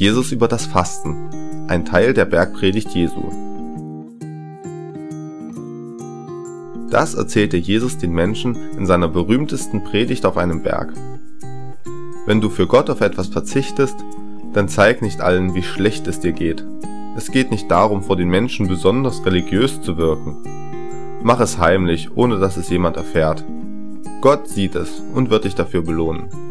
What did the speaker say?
Jesus über das Fasten, ein Teil der Bergpredigt Jesu. Das erzählte Jesus den Menschen in seiner berühmtesten Predigt auf einem Berg. Wenn du für Gott auf etwas verzichtest, dann zeig nicht allen, wie schlecht es dir geht. Es geht nicht darum, vor den Menschen besonders religiös zu wirken. Mach es heimlich, ohne dass es jemand erfährt. Gott sieht es und wird dich dafür belohnen.